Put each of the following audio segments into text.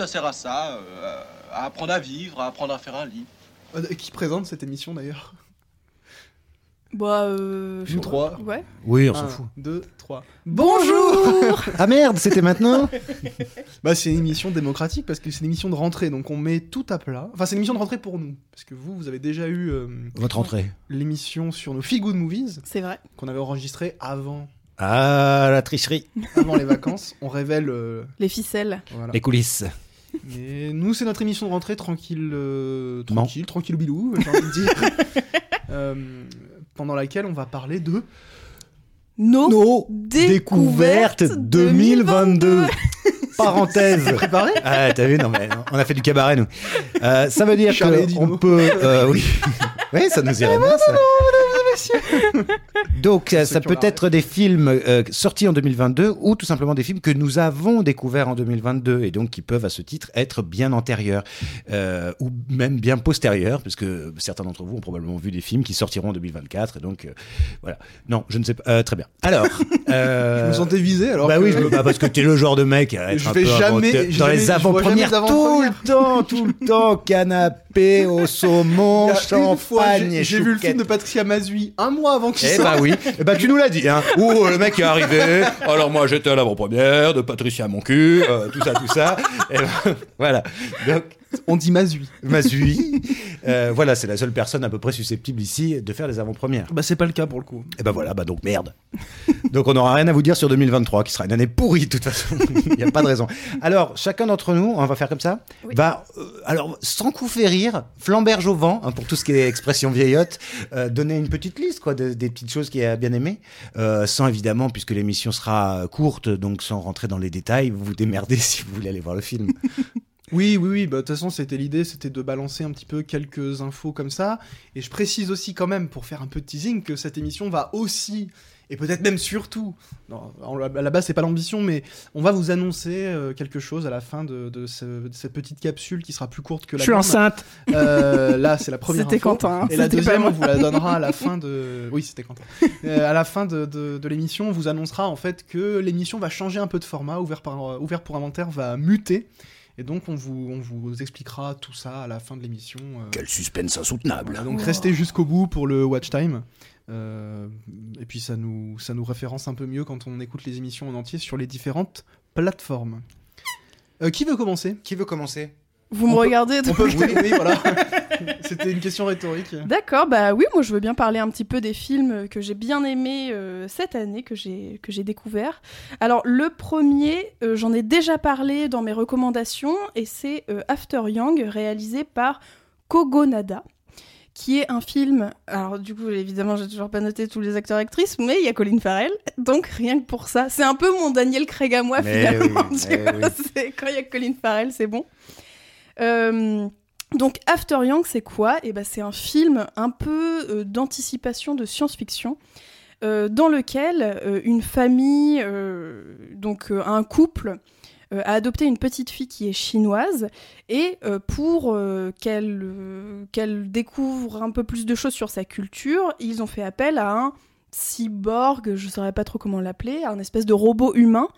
Ça sert à ça, euh, à apprendre à vivre, à apprendre à faire un lit. Euh, Qui présente cette émission d'ailleurs Bah, euh. Nous trois. Ouais. Oui, on s'en Un, fout. deux, trois. Bonjour Ah merde, c'était maintenant Bah, c'est une émission démocratique parce que c'est une émission de rentrée, donc on met tout à plat. Enfin, c'est une émission de rentrée pour nous, parce que vous, vous avez déjà eu euh, Votre entrée. l'émission sur nos Feel Good Movies C'est vrai. qu'on avait enregistrée avant, Ah, la tricherie. avant les vacances. On révèle. euh, Les ficelles. voilà. Les coulisses. Mais nous, c'est notre émission de rentrée tranquille, euh, Non. tranquille, tranquille bilou, j'ai envie de dire. Euh, pendant laquelle on va parler de. Nos, Nos découvertes 2022. Parenthèse. Préparé? Ah, t'as vu Non, mais non, on a fait du cabaret, nous. Euh, ça veut dire qu'on peut. euh, oui. oui, ça nous irait bien, ça. Donc, euh, ça peut être des films euh, sortis en 2022 ou tout simplement des films que nous avons découverts en 2022 et donc qui peuvent à ce titre être bien antérieurs euh, ou même bien postérieurs, parce que certains d'entre vous ont probablement vu des films qui sortiront en 2024 et donc euh, voilà. Non, je ne sais pas. Très bien. Alors, Je me sentais visé alors. bah que- oui, je me- bah parce que t'es le genre de mec à être Je un vais peu jamais- avant- dans jamais- les avant-premières tout le temps, tout le temps, canapé au saumon, champagne j'ai- vu le film de. Patricia Mazui un mois avant qu'il Eh sorte. bah oui, eh bah tu nous l'as dit, hein. Ouh, le mec est arrivé? Alors moi j'étais à l'avant-première de Patricia mon cul, euh, tout ça, tout ça. Et ben, voilà. Donc On dit Mazui. Mazui, euh, voilà, c'est la seule personne à peu près susceptible ici de faire les avant-premières. Bah c'est pas le cas pour le coup. Et ben voilà, bah donc merde. donc on n'aura rien à vous dire sur 2023, qui sera une année pourrie de toute façon. Il n'y a pas de raison. Alors, chacun d'entre nous, on va faire comme ça, Oui. va, euh, alors, sans coup fait rire, flamberge au vent, hein, pour tout ce qui est expression vieillotte, euh, donner une petite liste, quoi, de- des petites choses qu'il a bien aimées, euh, sans évidemment, puisque l'émission sera courte, donc sans rentrer dans les détails, vous vous démerdez si vous voulez aller voir le film. Oui, oui, oui. Bah de toute façon, c'était l'idée, c'était de balancer un petit peu quelques infos comme ça. Et je précise aussi quand même, pour faire un peu de teasing, que cette émission va aussi, et peut-être même surtout, non, à la base c'est pas l'ambition, mais on va vous annoncer euh, quelque chose à la fin de, de ce- de cette petite capsule qui sera plus courte que la. grande. enceinte. Euh, là, c'est la première. C'était. Quentin. hein, Et la deuxième, on vous la donnera à la fin de. Oui, c'était Quentin. Euh, à la fin de, l'émission, on vous annoncera en fait que l'émission va changer un peu de format. Ouvert, par, ouvert pour inventaire va muter. Et donc, on vous, on vous expliquera tout ça à la fin de l'émission. euh, Quel suspense insoutenable. voilà, donc, Wow. restez jusqu'au bout pour le watch time. Euh, et puis, ça nous, ça nous référence un peu mieux quand on écoute les émissions en entier sur les différentes plateformes. Euh, qui veut commencer? Qui veut commencer? Vous me peut- regardez On peut. Oui, oui, voilà. C'était une question rhétorique. D'accord, bah oui, moi je veux bien parler un petit peu des films que j'ai bien aimés euh, cette année, que j'ai que j'ai découvert. Alors le premier, euh, j'en ai déjà parlé dans mes recommandations, et c'est euh, After Young, réalisé par Kogonada, qui est un film. Alors du coup, évidemment, j'ai toujours pas noté tous les acteurs et actrices, mais il y a Colin Farrell, donc rien que pour ça, c'est un peu mon Daniel Craig à moi Mais finalement. oui, tu vois, oui. Quand il y a Colin Farrell, c'est bon. Euh, donc After Young, c'est quoi? Eh ben, c'est un film un peu euh, d'anticipation de science-fiction. euh, dans lequel une famille, donc un couple, a adopté une petite fille qui est chinoise et pour qu'elle qu'elle découvre un peu plus de choses sur sa culture, ils ont fait appel à un cyborg, je ne saurais pas trop comment l'appeler, un espèce de robot humain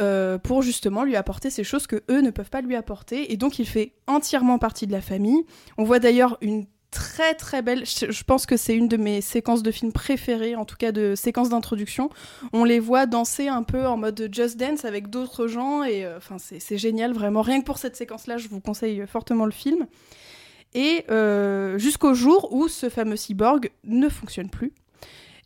euh, pour justement lui apporter ces choses que eux ne peuvent pas lui apporter. Et donc il fait entièrement partie de la famille. On voit d'ailleurs une très très belle, je, pense que c'est une de mes séquences de films préférées, en tout cas de séquences d'introduction. On les voit danser un peu en mode Just Dance avec d'autres gens et euh, enfin c'est c'est génial vraiment. Rien que pour cette séquence-là, je vous conseille fortement le film. Et euh, jusqu'au jour où ce fameux cyborg ne fonctionne plus.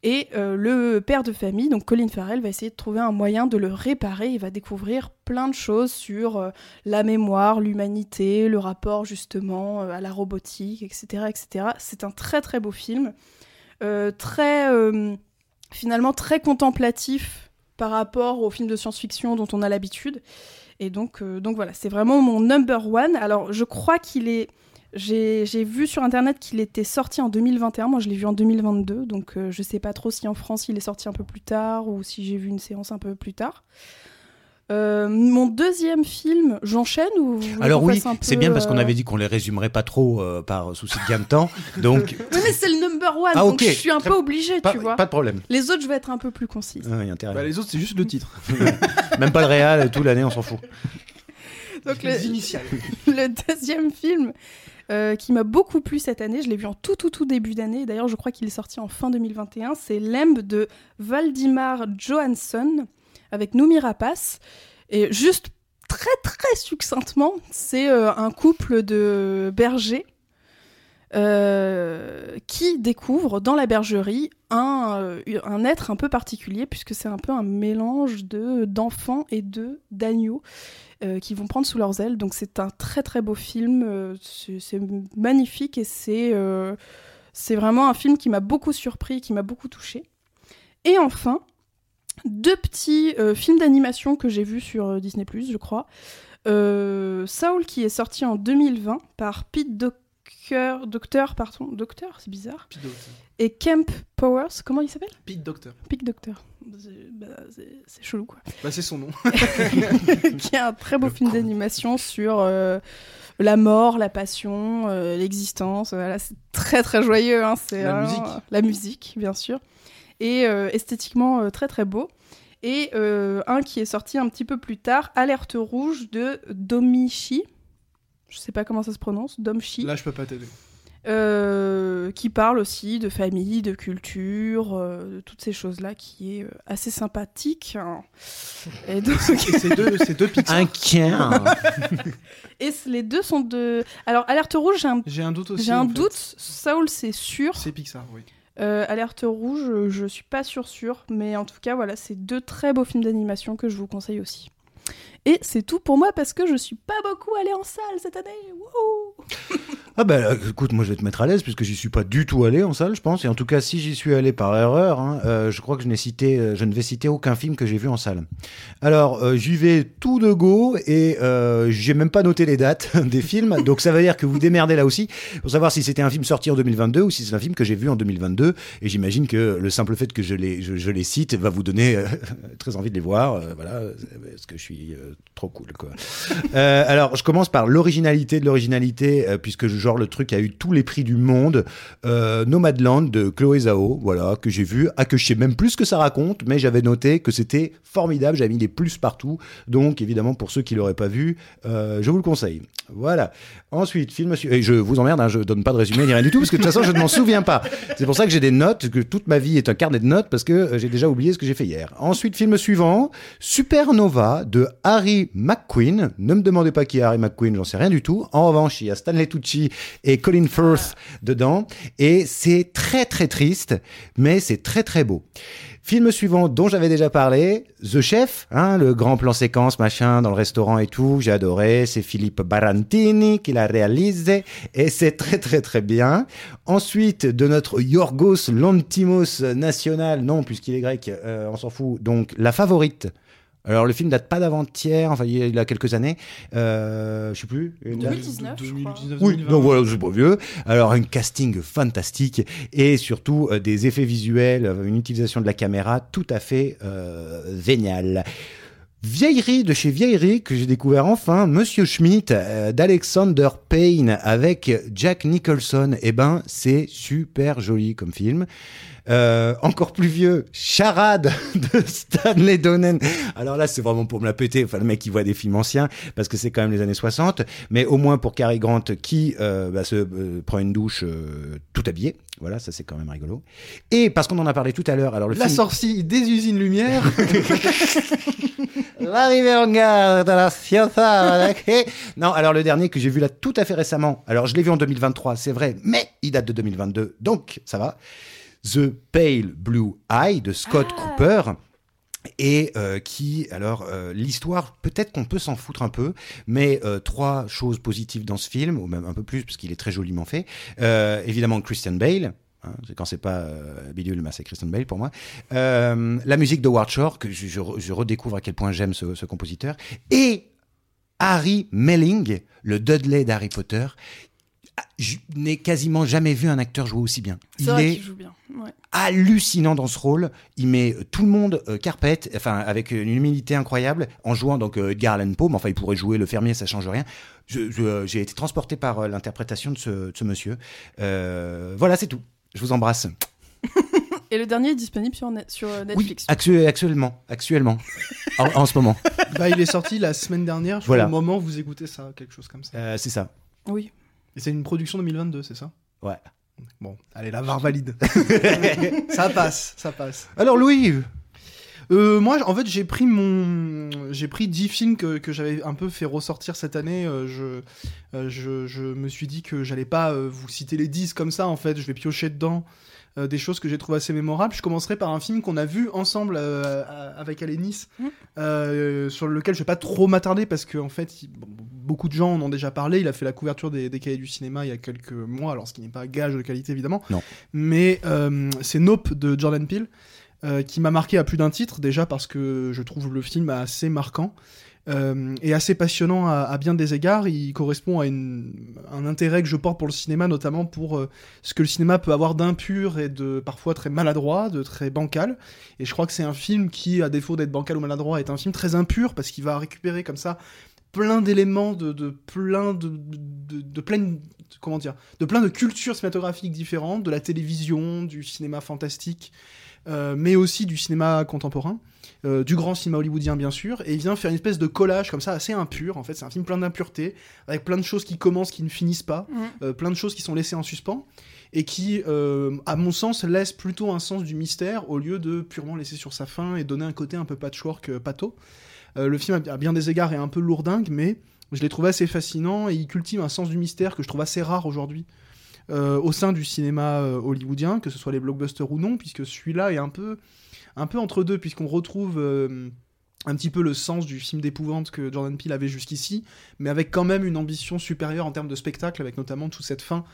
Et euh, le père de famille, donc Colin Farrell, va essayer de trouver un moyen de le réparer. Il va découvrir plein de choses sur euh, la mémoire, l'humanité, le rapport justement euh, à la robotique, etc. etc. C'est un très très beau film, très finalement très contemplatif par rapport aux films de science-fiction dont on a l'habitude. Et donc, donc voilà, c'est vraiment mon number one. Alors je crois qu'il est j'ai vu sur internet qu'il était sorti en 2021, moi je l'ai vu en 2022, donc euh, je sais pas trop si en France il est sorti un peu plus tard ou si j'ai vu une séance un peu plus tard. Euh, mon deuxième film, j'enchaîne ou Alors oui, c'est bien parce qu'on euh, avait dit qu'on les résumerait pas trop euh, par souci de gain de temps. Donc, Oui, mais c'est le number one, Ah, donc ok. je suis un Très- peu obligée, pas, tu vois. pas de problème. Les autres, je vais être un peu plus concise. Ah. Bah, les autres, c'est juste le titre. Même pas le Real et tout l'année, on s'en fout. Donc Les le, initiales. le deuxième film euh, qui m'a beaucoup plu cette année, je l'ai vu en tout tout tout début d'année, d'ailleurs je crois qu'il est sorti en fin 2021, c'est Lemb de Valdimar Johansson avec Noomi Rapace. Et juste très très succinctement, c'est euh, un couple de bergers euh, qui découvre dans la bergerie un, un être un peu particulier puisque c'est un peu un mélange de d'enfants et de d'agneaux euh, qui vont prendre sous leurs ailes. Donc c'est un très très beau film, euh, c'est magnifique et c'est euh, c'est vraiment un film qui m'a beaucoup surpris, qui m'a beaucoup touché. Et enfin, deux petits films d'animation que j'ai vus sur Disney+, je crois. Saul qui est sorti en 2020 par Pete Docter, Docteur, pardon, Docteur, c'est bizarre. Pete. Et Kemp Powers, comment il s'appelle? Pete Doctor. Pete Docteur. C'est bah, chelou quoi. Bah, c'est son nom. qui est un très beau Le film d'animation sur euh, la mort, la passion, euh, l'existence. Voilà, c'est très très joyeux. hein, c'est La musique. La musique, bien sûr. Et euh, esthétiquement euh, très très beau. Et euh, un qui est sorti un petit peu plus tard, Alerte rouge de Domichi. Je sais pas comment ça se prononce, Domchi. Là, je peux pas t'aider. Euh, qui parle aussi de famille, de culture, euh, de toutes ces choses-là, qui est euh, assez sympathique. hein. Et donc, c'est deux, c'est deux Pixar. Un quin. Et les deux sont de. Alors, Alerte Rouge, j'ai un, J'ai un doute aussi. j'ai un fait. doute. Saul, c'est sûr. C'est Pixar, oui. Euh, Alerte Rouge, je suis pas sûre, sûre. Mais en tout cas, voilà, c'est deux très beaux films d'animation que je vous conseille aussi. Et c'est tout pour moi parce que je suis pas beaucoup allée en salle cette année. Ah bah écoute, moi je vais te mettre à l'aise puisque j'y suis pas du tout allé en salle, je pense. Et en tout cas, si j'y suis allé par erreur, hein, euh, je crois que je n'ai cité, euh, je ne vais citer aucun film que j'ai vu en salle. Alors euh, j'y vais tout de go et euh, j'ai même pas noté les dates des films, donc ça veut dire que vous démerdez là aussi pour savoir si c'était un film sorti en 2022 ou si c'est un film que j'ai vu en 2022. Et j'imagine que le simple fait que je les, je, je les cite va vous donner très envie de les voir, voilà, parce que je suis trop cool quoi. Alors, je commence par l'originalité de l'originalité, puisque genre le truc a eu tous les prix du monde. Euh, Nomadland de Chloé Zhao, voilà, que j'ai vu, ah, que je sais même plus ce que ça raconte, mais j'avais noté que c'était formidable, j'avais mis des plus partout. Donc, évidemment, pour ceux qui l'auraient pas vu, euh, je vous le conseille. Voilà. Ensuite, film. Et je vous emmerde, hein, je donne pas de résumé ni rien du tout, parce que de toute façon, je ne m'en souviens pas. C'est pour ça que j'ai des notes, que toute ma vie est un carnet de notes, parce que euh, j'ai déjà oublié ce que j'ai fait hier. Ensuite, film suivant, Supernova de Harry McQueen. Ne me demandez pas qui est Harry McQueen, j'en sais rien du tout. En revanche, il y a Stanley Tucci et Colin Firth dedans. Et c'est très très triste, mais c'est très très beau. Film suivant dont j'avais déjà parlé, The Chef, hein, le grand plan séquence, machin, dans le restaurant et tout, j'ai adoré, c'est Philippe Barantini qui l'a réalisé, et c'est très très très bien. Ensuite, de notre Yorgos Lantimos national, non, puisqu'il est grec, euh, on s'en fout, donc La Favorite. Alors le film date pas d'avant-hier, enfin il y a quelques années, euh, je sais plus. une date 2019, je crois. 2019, oui, 2020. donc voilà, c'est pas vieux. Alors, un casting fantastique et surtout euh, des effets visuels, euh, une utilisation de la caméra tout à fait euh, géniale. Vieillerie de chez Vieillerie que j'ai découvert enfin, Monsieur Schmidt euh, d'Alexander Payne avec Jack Nicholson. Eh ben, c'est super joli comme film. Euh, encore plus vieux, Charade de Stanley Donen. Alors là, c'est vraiment pour me la péter. Enfin, le mec qui voit des films anciens parce que c'est quand même les années 60. Mais au moins pour Cary Grant qui euh, bah, se euh, prend une douche tout habillé. Voilà, ça c'est quand même rigolo. Et parce qu'on en a parlé tout à l'heure, alors le La film. sortie des usines Lumière. L'arrivée en gare de la Ciotat. ok. Non, alors le dernier que j'ai vu là tout à fait récemment. Alors je l'ai vu en 2023, c'est vrai, mais il date de 2022, donc ça va. The Pale Blue Eye de Scott Ah. Cooper. Et euh, qui, alors, euh, l'histoire, peut-être qu'on peut s'en foutre un peu, mais euh, trois choses positives dans ce film, ou même un peu plus, parce qu'il est très joliment fait. Évidemment, Christian Bale. Hein, quand c'est pas euh, Bidule, c'est Christian Bale pour moi. Euh, la musique de Ward Shore, que je, je re- je redécouvre à quel point j'aime ce, ce compositeur. Et Harry Melling, le Dudley d'Harry Potter. Ah, Je n'ai quasiment jamais vu un acteur jouer aussi bien. Il vrai est joue bien. Ouais. hallucinant dans ce rôle. Il met tout le monde euh, carpette, enfin avec une humilité incroyable, en jouant donc euh, Edgar Allan Poe. Mais enfin, il pourrait jouer le fermier, ça change rien. J'ai été transporté par euh, l'interprétation de ce, de ce monsieur. Euh, voilà, c'est tout. Je vous embrasse. Et le dernier est disponible sur, Net- sur euh, Oui, Netflix. actu- actuellement, actuellement, en, en ce moment. Bah, il est sorti la semaine dernière, je Voilà. crois, au moment où vous écoutez ça, quelque chose comme ça. Euh, c'est ça. Oui. Et c'est une production 2022, c'est ça? Ouais. Bon, allez, la VAR valide. ça passe, ça passe. Alors Louis, Euh, moi, en fait, j'ai pris mon, j'ai pris 10 films que, que j'avais un peu fait ressortir cette année. Euh, je, euh, je, je me suis dit que j'allais pas vous citer les 10 comme ça. En fait, je vais piocher dedans euh, des choses que j'ai trouvées assez mémorables. Je commencerai par un film qu'on a vu ensemble euh, avec Alénis, euh, sur lequel je vais pas trop m'attarder parce que en fait, il- bon, beaucoup de gens en ont déjà parlé. Il a fait la couverture des, des cahiers du cinéma il y a quelques mois, alors ce qui n'est pas gage de qualité évidemment. Non. Mais euh, c'est Nope de Jordan Peele euh, qui m'a marqué à plus d'un titre, déjà parce que je trouve le film assez marquant euh, et assez passionnant à, bien des égards. Il correspond à un intérêt que je porte pour le cinéma, notamment pour euh, ce que le cinéma peut avoir d'impur et de parfois très maladroit, de très bancal. Et je crois que c'est un film qui, à défaut d'être bancal ou maladroit, est un film très impur parce qu'il va récupérer comme ça plein d'éléments de, de plein de, de, de comment dire de plein de cultures cinématographiques différentes de la télévision du cinéma fantastique mais aussi du cinéma contemporain euh, du grand cinéma hollywoodien bien sûr et il vient faire une espèce de collage comme ça assez impur en fait c'est un film plein d'impureté avec plein de choses qui commencent qui ne finissent pas euh, plein de choses qui sont laissées en suspens et qui, euh, à mon sens, laissent plutôt un sens du mystère au lieu de purement laisser sur sa fin et donner un côté un peu patchwork euh, pato. Euh, le film, à bien des égards, est un peu lourdingue, mais je l'ai trouvé assez fascinant et il cultive un sens du mystère que je trouve assez rare aujourd'hui. Euh, au sein du cinéma euh, hollywoodien, que ce soit les blockbusters ou non, puisque celui-là est un peu, un peu entre deux, puisqu'on retrouve euh, un petit peu le sens du film d'épouvante que Jordan Peele avait jusqu'ici, mais avec quand même une ambition supérieure en termes de spectacle, avec notamment toute cette fin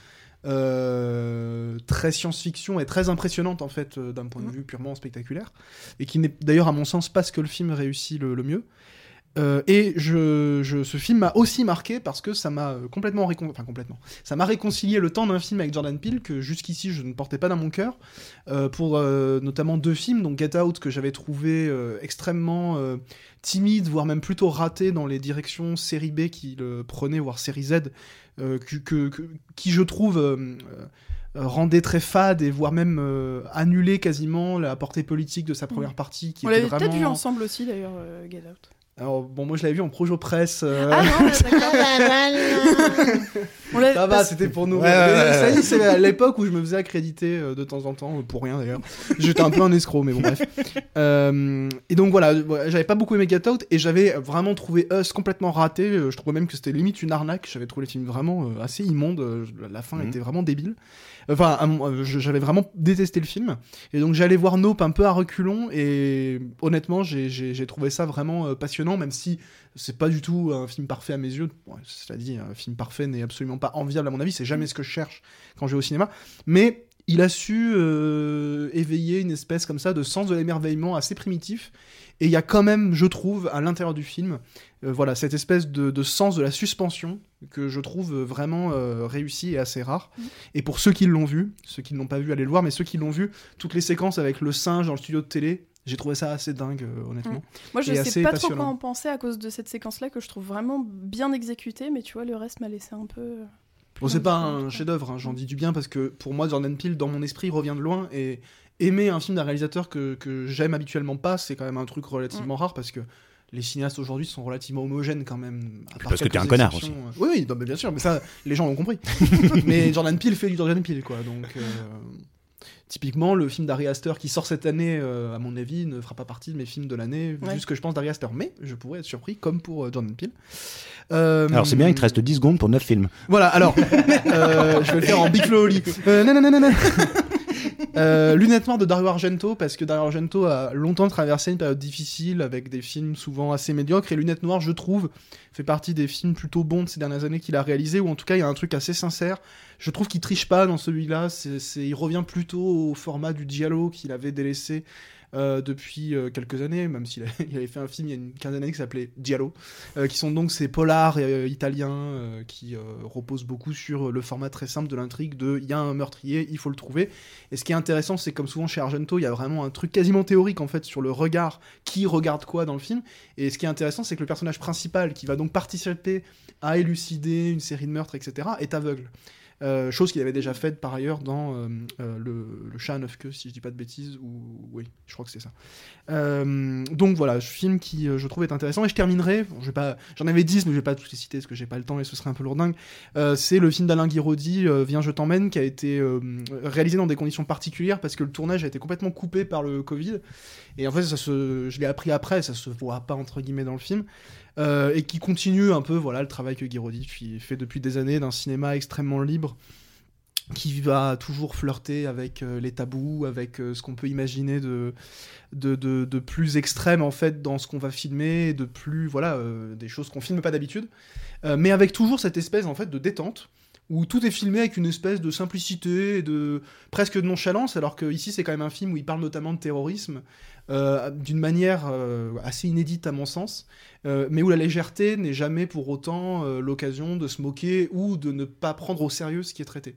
euh, très science-fiction et très impressionnante en fait euh, d'un point de Mhm. vue purement spectaculaire et qui n'est d'ailleurs à mon sens pas ce que le film réussit le, le mieux. Euh, et je, je- ce film m'a aussi marqué parce que ça m'a euh, complètement récon... enfin complètement. Ça m'a réconcilié le temps d'un film avec Jordan Peele que jusqu'ici je ne portais pas dans mon cœur. Euh, pour euh, notamment deux films donc Get Out que j'avais trouvé extrêmement timide voire même plutôt raté dans les directions série B qu'il prenait voire série Z que, que- que- qui je trouve rendait très fade et voire même euh, annulé quasiment la portée politique de sa première partie qui On l'avait peut-être vu ensemble aussi d'ailleurs, euh, Get Out. Alors bon moi je l'avais vu en projo presse euh, Ah non, d'accord. L'avait- ça va, c'était pour nous. Ouais, ouais, ouais, ça y ouais. est, c'est à l'époque où je me faisais accréditer euh, de temps en temps, euh, pour rien d'ailleurs. J'étais un peu un escroc, mais bon, bref. Euh, et donc voilà, voilà, j'avais pas beaucoup aimé Get Out et j'avais vraiment trouvé Us complètement raté. Euh, Je trouvais même que c'était limite une arnaque. J'avais trouvé le film vraiment euh, assez immonde. Euh, La fin Mhm. était vraiment débile. Enfin, j'avais vraiment détesté le film. Et donc j'allais voir Nope un peu à reculons et honnêtement, j'ai- trouvé ça vraiment euh, passionnant, même si c'est pas du tout un film parfait à mes yeux. Bon, cela dit, un film parfait n'est absolument pas enviable à mon avis. C'est jamais ce que je cherche quand je vais au cinéma. Mais il a su euh, éveiller une espèce comme ça de sens de l'émerveillement assez primitif. Et il y a quand même, je trouve, à l'intérieur du film, euh, voilà, cette espèce de, de sens de la suspension que je trouve vraiment euh, réussi et assez rare. Mhm. Et pour ceux qui l'ont vu, ceux qui ne l'ont pas vu, allez le voir, mais ceux qui l'ont vu, toutes les séquences avec le singe dans le studio de télé, j'ai trouvé ça assez dingue, euh, honnêtement. Moi, je et sais pas trop quoi en penser à cause de cette séquence-là que je trouve vraiment bien exécutée, mais tu vois, le reste m'a laissé un peu. Euh, Bon, c'est pas un chef-d'œuvre, hein, j'en dis du bien parce que pour moi, Jordan Peele, dans mon esprit, revient de loin et aimer un film d'un réalisateur que, que j'aime habituellement pas, c'est quand même un truc relativement Mm. rare parce que les cinéastes aujourd'hui sont relativement homogènes quand même. à part parce que t'es un connard exceptions. Oui, oui, non, mais bien sûr, mais ça, les gens l'ont compris. mais Jordan Peele fait du Jordan Peele, quoi. Donc, euh, typiquement, le film d'Ari Aster qui sort cette année, euh, à mon avis, ne fera pas partie de mes films de l'année, Ouais. vu ce que je pense d'Ari Aster. Mais je pourrais être surpris, comme pour euh, Jordan Peele. Euh, alors c'est bien, il te reste 10 secondes pour 9 films. voilà, alors, euh, je vais le faire en Big Flo Oli. Euh, non, non, non, non, non. Euh, Lunettes noires de Dario Argento, parce que Dario Argento a longtemps traversé une période difficile avec des films souvent assez médiocres. Et Lunettes noires, je trouve, fait partie des films plutôt bons de ces dernières années qu'il a réalisé, ou en tout cas, il y a un truc assez sincère. Je trouve qu'il triche pas dans celui-là. Il revient plutôt au format du Giallo qu'il avait délaissé. Euh, depuis euh, quelques années, même s'il avait fait un film il y a une quinzaine d'années qui s'appelait Giallo, euh, qui sont donc ces polars italiens qui reposent beaucoup sur le format très simple de l'intrigue de il y a un meurtrier, il faut le trouver. Et ce qui est intéressant, c'est comme souvent chez Argento, il y a vraiment un truc quasiment théorique en fait sur le regard, qui regarde quoi dans le film. Et ce qui est intéressant, c'est que le personnage principal, qui va donc participer à élucider une série de meurtres, etc., est aveugle. Euh, chose qu'il avait déjà faite par ailleurs dans euh, euh, le, le chat à neuf queues, si je dis pas de bêtises, ou oui, je crois que c'est ça. Donc voilà, film qui je trouve est intéressant et je terminerai. Bon, j'en avais 10 mais je vais pas tous les citer parce que j'ai pas le temps et ce serait un peu lourdingue. C'est le film d'Alain Guiraudy, Viens je t'emmène, qui a été réalisé dans des conditions particulières parce que le tournage a été complètement coupé par le Covid et en fait ça se, je l'ai appris après, ça se voit pas entre guillemets dans le film. Euh, et qui continue un peu voilà le travail que Guiraudy fait depuis des années d'un cinéma extrêmement libre qui va toujours flirter avec euh, les tabous, avec euh, ce qu'on peut imaginer de, de, de, plus extrême en fait dans ce qu'on va filmer, de plus voilà des choses qu'on filme pas d'habitude, mais avec toujours cette espèce en fait de détente où tout est filmé avec une espèce de simplicité et de presque de nonchalance, alors que ici c'est quand même un film où il parle notamment de terrorisme euh, d'une manière euh, assez inédite à mon sens, euh, mais où la légèreté n'est jamais pour autant l'occasion de se moquer ou de ne pas prendre au sérieux ce qui est traité.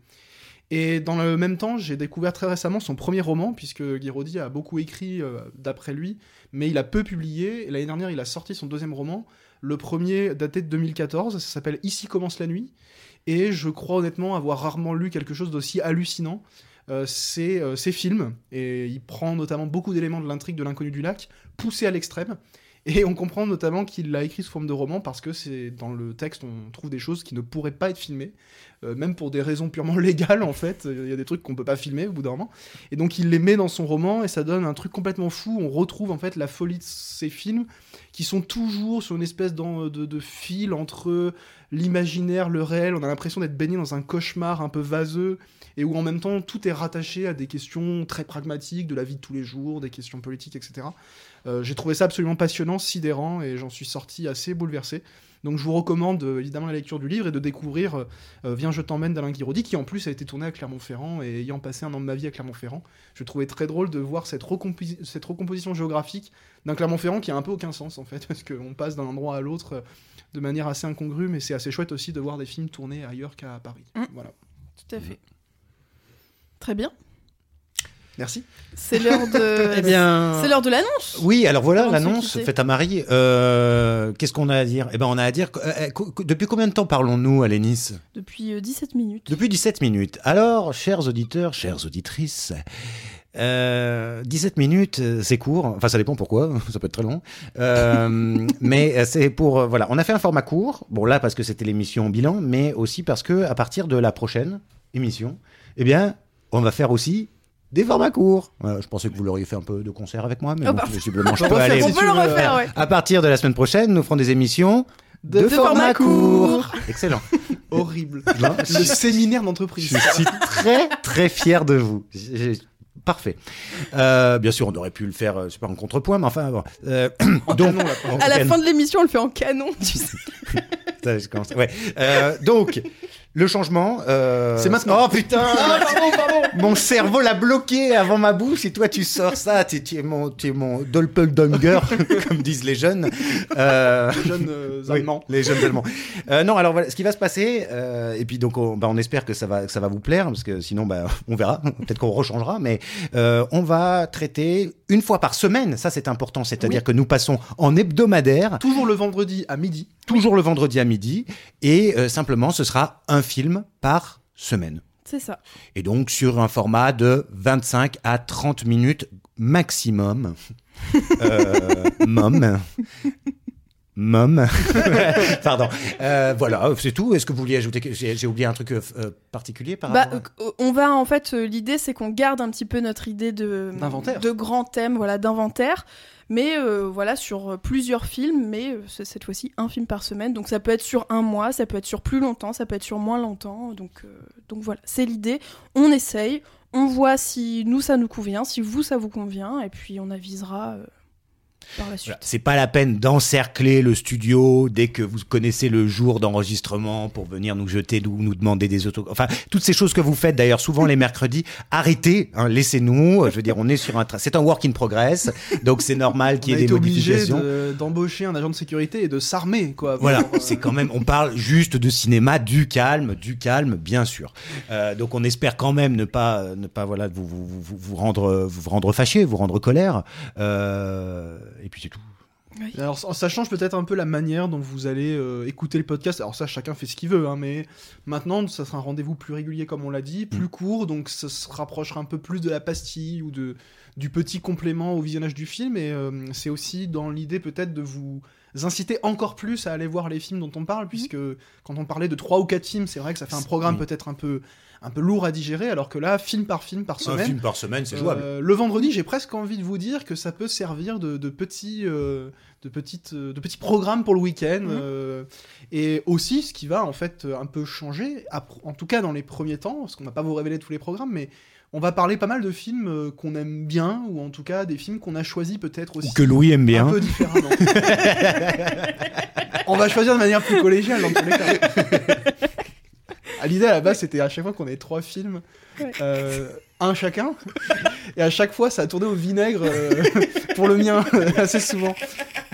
Et dans le même temps, j'ai découvert très récemment son premier roman, puisque Guiraudy a beaucoup écrit d'après lui, mais il a peu publié. L'année dernière, il a sorti son deuxième roman. Le premier daté de 2014, ça s'appelle Ici commence la nuit. Et je crois honnêtement avoir rarement lu quelque chose d'aussi hallucinant. Euh, c'est euh, ses films, et il prend notamment beaucoup d'éléments de l'intrigue de l'inconnu du lac, poussés à l'extrême. Et on comprend notamment qu'il l'a écrit sous forme de roman parce que c'est dans le texte on trouve des choses qui ne pourraient pas être filmées, euh, même pour des raisons purement légales en fait. Il y a des trucs qu'on peut pas filmer au bout d'un moment. Et donc il les met dans son roman et ça donne un truc complètement fou. On retrouve en fait la folie de ces films qui sont toujours sur une espèce d'en- de, de fil entre l'imaginaire, le réel. On a l'impression d'être baigné dans un cauchemar un peu vaseux et où en même temps tout est rattaché à des questions très pragmatiques de la vie de tous les jours, des questions politiques, etc. Euh, J'ai trouvé ça absolument passionnant, sidérant et j'en suis sorti assez bouleversé. Donc je vous recommande euh, évidemment la lecture du livre et de découvrir euh, euh, Viens je t'emmène d'Alain Guiraudy qui en plus a été tourné à Clermont-Ferrand et ayant passé un an de ma vie à Clermont-Ferrand, je trouvais très drôle de voir cette, recomposi- cette recomposition géographique d'un Clermont-Ferrand qui a un peu aucun sens en fait parce qu'on passe d'un endroit à l'autre de manière assez incongrue mais c'est assez chouette aussi de voir des films tournés ailleurs qu'à Paris. Mm. Voilà. Tout à fait. Très bien. Merci. C'est l'heure de. Eh bien. C'est l'heure de l'annonce. Oui, alors voilà l'annonce faite à Marie. Euh, Qu'est-ce qu'on a à dire? Eh ben, on a à dire. euh, co- depuis combien de temps parlons-nous à Lénis Depuis euh, 17 minutes. Depuis 17 minutes. Alors, chers auditeurs, chères auditrices, euh, 17 minutes, euh, c'est court. Enfin, ça dépend pourquoi. Ça peut être très long. Euh, mais c'est pour voilà. On a fait un format court. Bon là parce que c'était l'émission bilan, mais aussi parce que à partir de la prochaine émission, eh bien, on va faire aussi des formats courts. Je pensais que vous l'auriez fait un peu de concert avec moi, mais Oh, bon, bah. visiblement, je On peux aller. On si peut le refaire, ouais. À partir de la semaine prochaine, nous ferons des émissions De format court. Excellent. Horrible. Non, Le séminaire Je d'entreprise. suis très très fier de vous. Parfait. Euh, bien sûr, on aurait pu le faire euh, super en contrepoint, mais enfin bon. Euh, donc, canon, là, en À la canon. fin de l'émission, on le fait en canon, tu sais. Ça, je commence- ouais. Euh, donc, le changement. euh, C'est maintenant. Oh putain Mon cerveau l'a bloqué avant ma bouche et toi tu sors ça. Tu, tu es mon, tu es mon doppelganger, comme disent les jeunes. Euh, Jeunes euh, oui, les jeunes Allemands. Non, alors voilà, ce qui va se passer, et puis donc on, bah, on espère que ça va, que ça va vous plaire, parce que sinon, bah, on verra, peut-être qu'on rechangera, mais on va traiter une fois par semaine, ça c'est important, c'est-à-dire Oui. que nous passons en hebdomadaire, Toujours le vendredi à midi. toujours le vendredi à midi, et simplement ce sera un film par semaine. C'est ça. Et donc sur un format de 25 à 30 minutes maximum. Euh, mom. Mom. Pardon. Euh, voilà, c'est tout. Est-ce que vous vouliez ajouter que j'ai j'ai oublié un truc euh, euh, particulier par Bah, rapport à- on va en fait, euh, l'idée c'est qu'on garde un petit peu notre idée de de grands thèmes, voilà, d'inventaire, mais euh, voilà sur plusieurs films, mais euh, cette fois-ci un film par semaine. Donc ça peut être sur un mois, ça peut être sur plus longtemps, ça peut être sur moins longtemps. Donc euh, donc voilà, c'est l'idée. On essaye, on voit si nous ça nous convient, si vous ça vous convient, et puis on avisera euh, par la suite. Voilà. C'est pas la peine d'encercler le studio dès que vous connaissez le jour d'enregistrement pour venir nous jeter ou nous demander des autos. Enfin, toutes ces choses que vous faites d'ailleurs souvent les mercredis. Arrêtez, hein, laissez-nous. Je veux dire, on est sur un train. C'est un work in progress, donc c'est normal qu'il y a ait des modifications. de- d'embaucher un agent de sécurité et de s'armer, quoi. Voilà, euh, c'est quand même, on parle juste de cinéma, du calme, du calme, bien sûr. Euh, donc on espère quand même ne pas, ne pas voilà, vous, vous, vous, vous rendre, vous rendre fâché, vous rendre colère. Euh, et puis c'est tout. Oui. Alors ça change peut-être un peu la manière dont vous allez euh, écouter le podcast. Alors ça, chacun fait ce qu'il veut, hein, mais maintenant, ça sera un rendez-vous plus régulier, comme on l'a dit, plus court, donc ça se rapprochera un peu plus de la pastille ou de du petit complément au visionnage du film. Et euh, c'est aussi dans l'idée peut-être de vous inciter encore plus à aller voir les films dont on parle, puisque quand on parlait de trois ou quatre films, c'est vrai que ça fait un programme peut-être un peu un peu lourd à digérer, alors que là, film par film par Un semaine. film par semaine, c'est Euh, jouable. le vendredi, j'ai presque envie de vous dire que ça peut servir de, de petits, euh, de petites, euh, de petits programmes pour le week-end. Mhm. euh, et aussi, ce qui va en fait un peu changer, en tout cas dans les premiers temps, parce qu'on va pas vous révéler tous les programmes, mais on va parler pas mal de films euh, qu'on aime bien, ou en tout cas des films qu'on a choisis peut-être aussi Ou que Louis aime bien. un peu différemment. on va choisir de manière plus collégiale dans tous les cas. L'idée à la base, c'était à chaque fois qu'on ait trois films, euh, un chacun, et à chaque fois, ça a tourné au vinaigre euh, pour le mien assez souvent.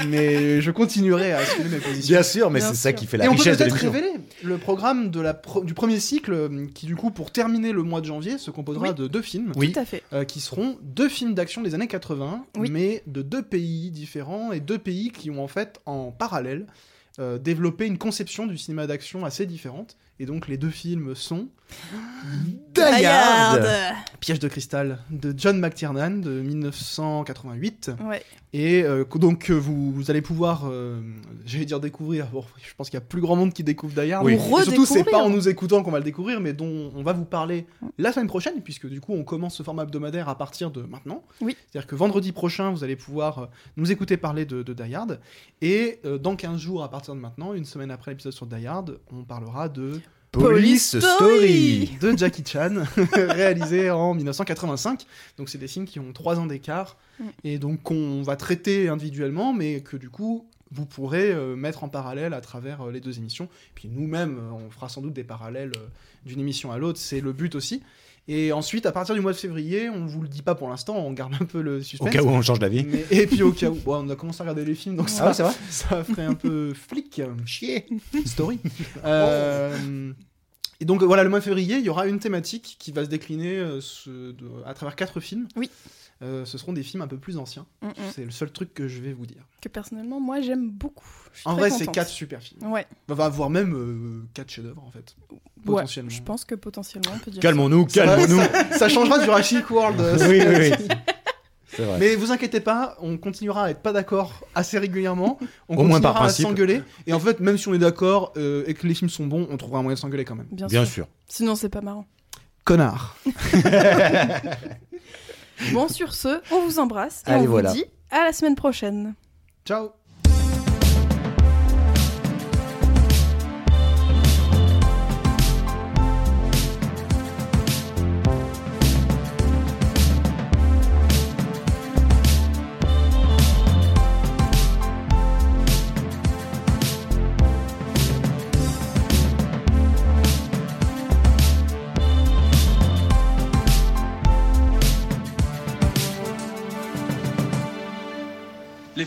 Mais je continuerai à assumer mes positions. Bien sûr, mais c'est ça qui fait Et la on peut richesse de peut-être l'émission. révéler le programme de la pro- du premier cycle, euh, qui du coup, pour terminer le mois de janvier, se composera Oui. de deux films. Oui. Tout à fait. Euh, qui seront deux films d'action des années 80, Oui. mais de deux pays différents et deux pays qui ont en fait en parallèle euh, développé une conception du cinéma d'action assez différente. Et donc les deux films sont Die Hard. Piège de cristal de John McTiernan de 1988 Ouais. et euh, que- donc euh, vous, vous allez pouvoir, euh, j'allais dire découvrir. Bon, je pense qu'il y a plus grand monde qui découvre Die Hard. Oui. Et surtout, c'est pas en nous écoutant qu'on va le découvrir, mais dont on va vous parler la semaine prochaine, puisque du coup, on commence ce format hebdomadaire à partir de maintenant. Oui. C'est-à-dire que vendredi prochain, vous allez pouvoir euh, nous écouter parler de, de Die Hard. Et euh, dans 15 jours, à partir de maintenant, une semaine après l'épisode sur Die Hard, on parlera de Police Police Story. de Jackie Chan, réalisé en 1985. Donc c'est des films qui ont trois ans d'écart et donc qu'on va traiter individuellement, mais que du coup vous pourrez euh, mettre en parallèle à travers euh, les deux émissions. Puis nous-mêmes, euh, on fera sans doute des parallèles euh, d'une émission à l'autre, c'est le but aussi. Et ensuite, à partir du mois de février, on vous le dit pas pour l'instant, on garde un peu le Au suspense. cas où on change d'avis. Mais- et puis au cas où, bon, on a commencé à regarder les films, donc Ah ça, ouais, c'est vrai ça ferait un peu flic. Chier. Story. Euh, et donc voilà, le mois de février, il y aura une thématique qui va se décliner euh, ce- de- à travers quatre films. Oui. Euh, ce seront des films un peu plus anciens. Mm, mm. C'est le seul truc que je vais vous dire. Que personnellement, moi, j'aime beaucoup. Je suis En très vrai, c'est quatre super films. Ouais. On va avoir même euh, quatre chefs-d'œuvre en fait. Potentiellement. Ouais, je pense que potentiellement, on peut dire Calmons-nous, calmons-nous. Ça, ça changera Jurassic World. euh, Oui, oui, oui. Vrai. Mais vous inquiétez pas, on continuera à être pas d'accord assez régulièrement. On Au moins continuera par à s'engueuler. Et en fait, même si on est d'accord euh, et que les films sont bons, on trouvera un moyen de s'engueuler quand même. Bien, Bien sûr. sûr. Sinon, c'est pas marrant. Connard. Bon, sur ce, on vous embrasse et Allez, on vous dit à la semaine prochaine. Ciao.